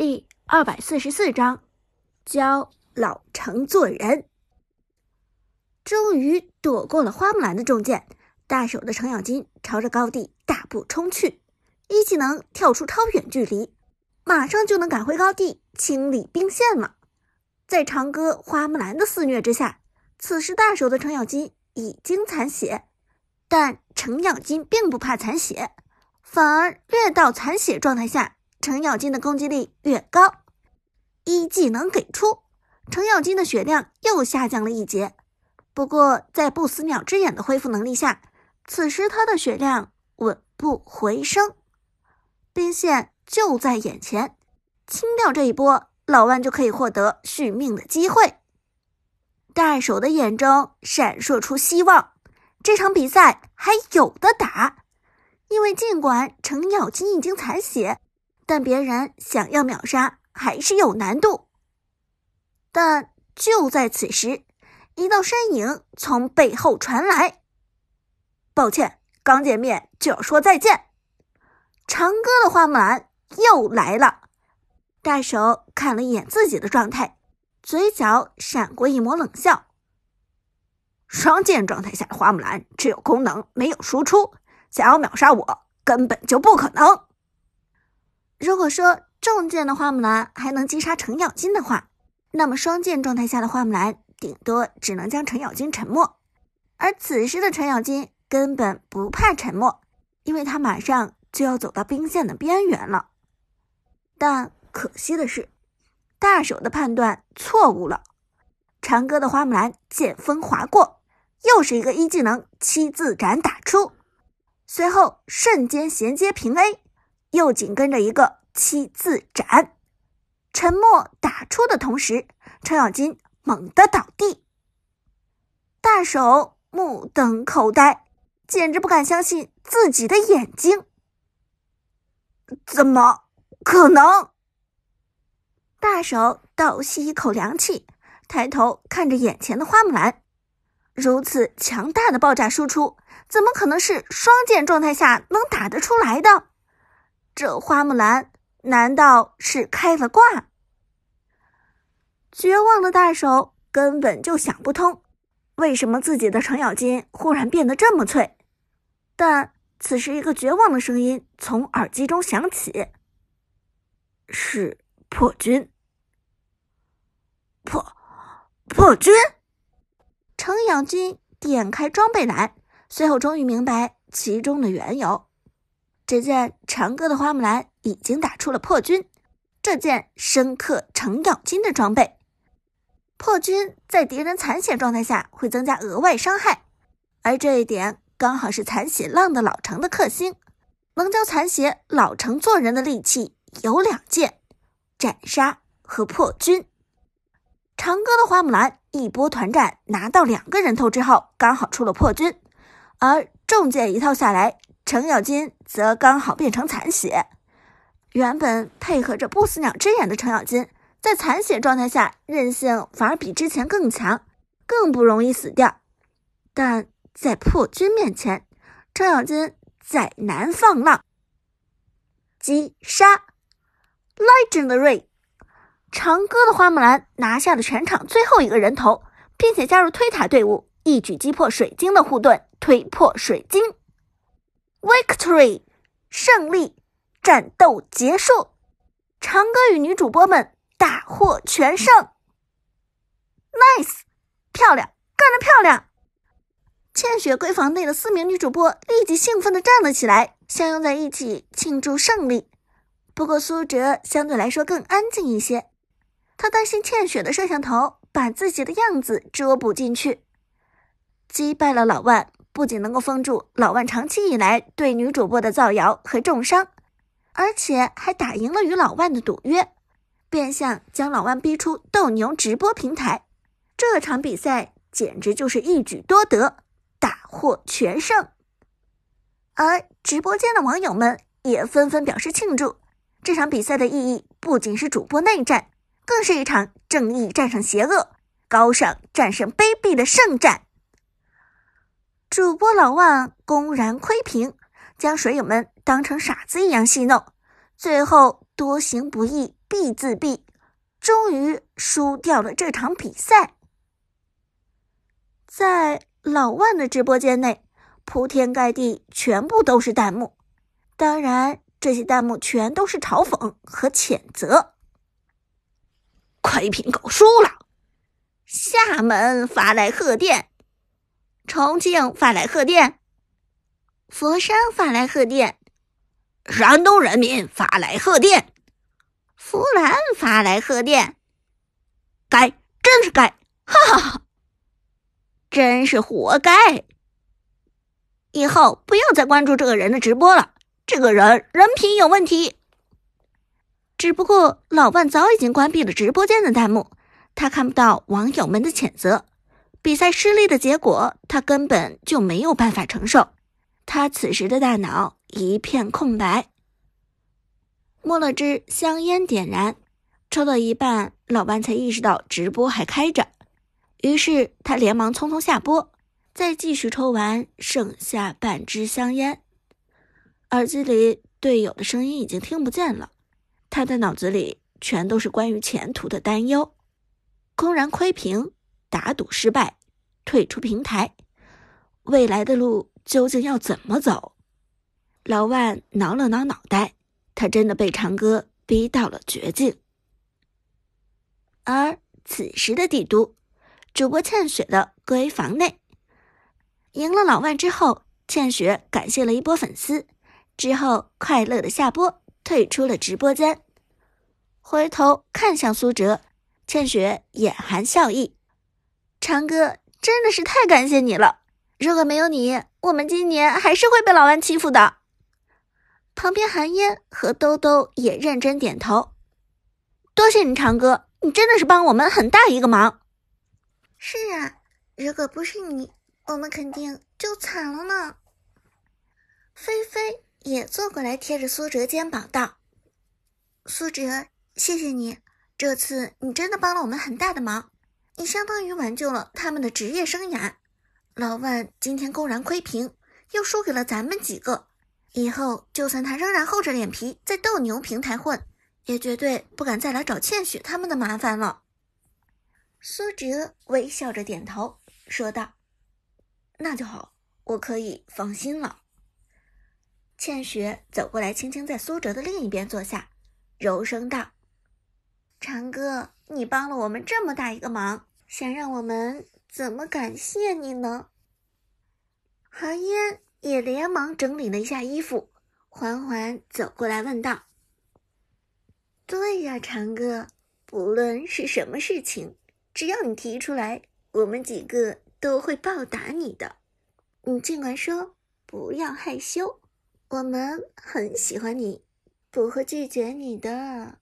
第二百四十四章，教老成做人。终于躲过了花木兰的重剑，大手的程咬金朝着高地大步冲去，一技能跳出超远距离，马上就能赶回高地清理兵线了。在长歌、花木兰的肆虐之下，此时大手的程咬金已经残血，但程咬金并不怕残血，反而越到残血状态下。程咬金的攻击力越高，一技能给出，程咬金的血量又下降了一截。不过，在不死鸟之眼的恢复能力下，此时他的血量稳步回升。兵线就在眼前，清掉这一波，老万就可以获得续命的机会。大手的眼中闪烁出希望，这场比赛还有的打。因为尽管程咬金已经残血。但别人想要秒杀还是有难度。但就在此时，一道身影从背后传来：“抱歉，刚见面就要说再见。”长歌的花木兰又来了。大手看了一眼自己的状态，嘴角闪过一抹冷笑：“双剑状态下的花木兰只有功能没有输出，想要秒杀我根本就不可能。”如果说重剑的花木兰还能击杀程咬金的话，那么双剑状态下的花木兰顶多只能将程咬金沉默。而此时的程咬金根本不怕沉默，因为他马上就要走到兵线的边缘了。但可惜的是，大手的判断错误了。长歌的花木兰剑锋划过，又是一个一技能七字斩打出，随后瞬间衔接平 A。又紧跟着一个七字斩，沉默打出的同时，程咬金猛地倒地，大手目瞪口呆，简直不敢相信自己的眼睛。怎么可能？大手倒吸一口凉气，抬头看着眼前的花木兰，如此强大的爆炸输出，怎么可能是双剑状态下能打得出来的？这花木兰难道是开了挂？绝望的大手根本就想不通，为什么自己的程咬金忽然变得这么脆。但此时，一个绝望的声音从耳机中响起：“是破军。”破破军。程咬金点开装备栏，随后终于明白其中的缘由。只见长歌的花木兰已经打出了破军，这件深刻程咬金的装备。破军在敌人残血状态下会增加额外伤害，而这一点刚好是残血浪的老程的克星。能教残血老程做人的利器有两件：斩杀和破军。长歌的花木兰一波团战拿到两个人头之后，刚好出了破军，而重剑一套下来。程咬金则刚好变成残血，原本配合着不死鸟之眼的程咬金，在残血状态下韧性反而比之前更强，更不容易死掉。但在破军面前，程咬金再难放浪。击杀，Legendary，长歌的花木兰拿下了全场最后一个人头，并且加入推塔队伍，一举击破水晶的护盾，推破水晶。Victory，胜利，战斗结束，长歌与女主播们大获全胜。Nice，漂亮，干得漂亮！倩雪闺房内的四名女主播立即兴奋地站了起来，相拥在一起庆祝胜利。不过苏哲相对来说更安静一些，他担心倩雪的摄像头把自己的样子捉捕进去。击败了老万。不仅能够封住老万长期以来对女主播的造谣和重伤，而且还打赢了与老万的赌约，变相将老万逼出斗牛直播平台。这场比赛简直就是一举多得，大获全胜。而直播间的网友们也纷纷表示庆祝。这场比赛的意义不仅是主播内战，更是一场正义战胜邪恶、高尚战胜卑鄙的圣战。主播老万公然窥屏，将水友们当成傻子一样戏弄，最后多行不义必自毙，终于输掉了这场比赛。在老万的直播间内，铺天盖地，全部都是弹幕。当然，这些弹幕全都是嘲讽和谴责。亏屏狗输了，厦门发来贺电，重庆发来贺电，佛山发来贺电，山东人民发来贺电，湖南发来贺电，该，真是该，哈哈哈。真是活该！以后不要再关注这个人的直播了，这个人人品有问题。只不过老万早已经关闭了直播间的弹幕，他看不到网友们的谴责。比赛失利的结果，他根本就没有办法承受。他此时的大脑一片空白。摸了支香烟，点燃，抽到一半，老万才意识到直播还开着。于是他连忙匆匆下播，再继续抽完剩下半支香烟。耳机里队友的声音已经听不见了，他的脑子里全都是关于前途的担忧：公然窥屏、打赌失败、退出平台，未来的路究竟要怎么走？老万挠了挠脑袋，他真的被长歌逼到了绝境。而此时的帝都。主播倩雪的闺房内，赢了老万之后，倩雪感谢了一波粉丝，之后快乐的下播，退出了直播间。回头看向苏哲，倩雪眼含笑意：“长哥真的是太感谢你了，如果没有你，我们今年还是会被老万欺负的。”旁边韩烟和兜兜也认真点头：“多谢你，长哥，你真的是帮我们很大一个忙。”是啊，如果不是你，我们肯定就惨了呢。菲菲也坐过来，贴着苏哲肩膀道：“苏哲，谢谢你，这次你真的帮了我们很大的忙，你相当于挽救了他们的职业生涯。老万今天公然窥屏，又输给了咱们几个，以后就算他仍然厚着脸皮在斗牛平台混，也绝对不敢再来找倩雪他们的麻烦了。”苏哲微笑着点头，说道：“那就好，我可以放心了。”倩雪走过来，轻轻在苏哲的另一边坐下，柔声道：“长哥，你帮了我们这么大一个忙，想让我们怎么感谢你呢？”寒烟也连忙整理了一下衣服，缓缓走过来问道：“对呀，长哥，不论是什么事情。”只要你提出来，我们几个都会报答你的。你尽管说，不要害羞，我们很喜欢你，不会拒绝你的。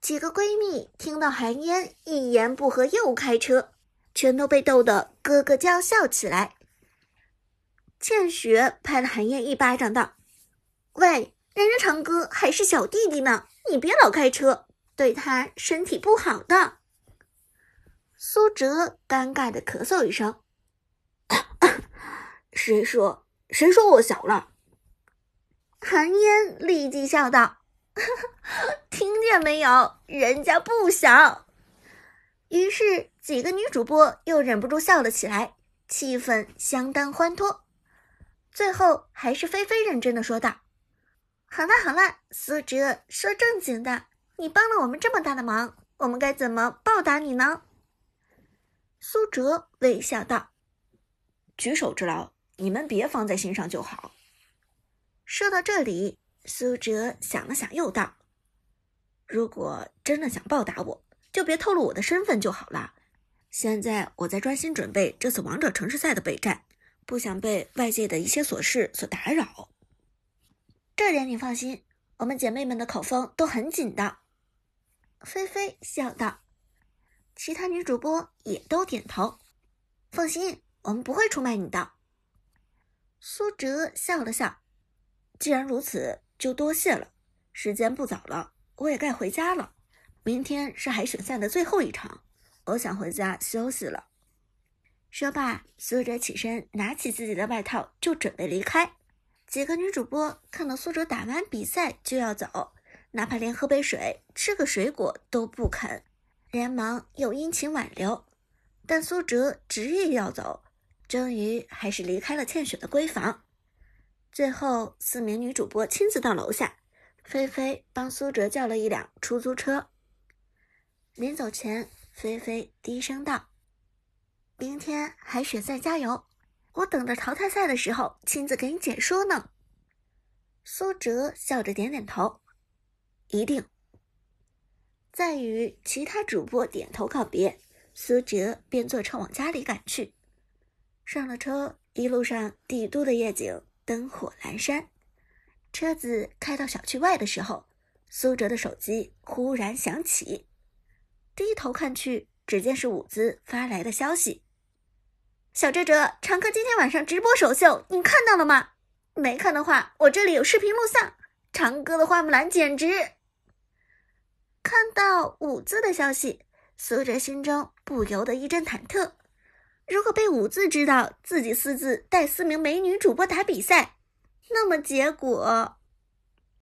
几个闺蜜听到韩嫣一言不合又开车，全都被逗得咯咯娇笑起来。倩雪拍了韩嫣一巴掌，道：“喂，人家长哥还是小弟弟呢，你别老开车，对他身体不好的。”苏哲尴尬的咳嗽一声，谁说谁说我小了？韩嫣立即笑道：“ 听见没有，人家不想。”于是几个女主播又忍不住笑了起来，气氛相当欢脱。最后还是菲菲认真的说道：“好了好了，苏哲，说正经的，你帮了我们这么大的忙，我们该怎么报答你呢？”苏哲微笑道：“举手之劳，你们别放在心上就好。”说到这里，苏哲想了想，又道：“如果真的想报答我，就别透露我的身份就好了。现在我在专心准备这次王者城市赛的备战，不想被外界的一些琐事所打扰。这点你放心，我们姐妹们的口风都很紧的。”菲菲笑道。其他女主播也都点头，放心，我们不会出卖你的。苏哲笑了笑，既然如此，就多谢了。时间不早了，我也该回家了。明天是海选赛的最后一场，我想回家休息了。说罢，苏哲起身，拿起自己的外套就准备离开。几个女主播看到苏哲打完比赛就要走，哪怕连喝杯水、吃个水果都不肯，连忙又殷勤挽留，但苏哲执意要走，终于还是离开了倩雪的闺房。最后，四名女主播亲自到楼下，菲菲帮苏哲叫了一辆出租车。临走前，菲菲低声道：“明天海选赛加油，我等着淘汰赛的时候亲自给你解说呢。”苏哲笑着点点头。一定。在与其他主播点头告别，苏哲便坐车往家里赶去。上了车，一路上帝都的夜景灯火阑珊。车子开到小区外的时候，苏哲的手机忽然响起，低头看去，只见是伍兹发来的消息：“小哲哲，常哥今天晚上直播首秀，你看到了吗？没看的话，我这里有视频录像。长哥的花木兰简直……”看到伍兹的消息，苏哲心中不由得一阵忐忑。如果被五字知道自己私自带四名美女主播打比赛，那么结果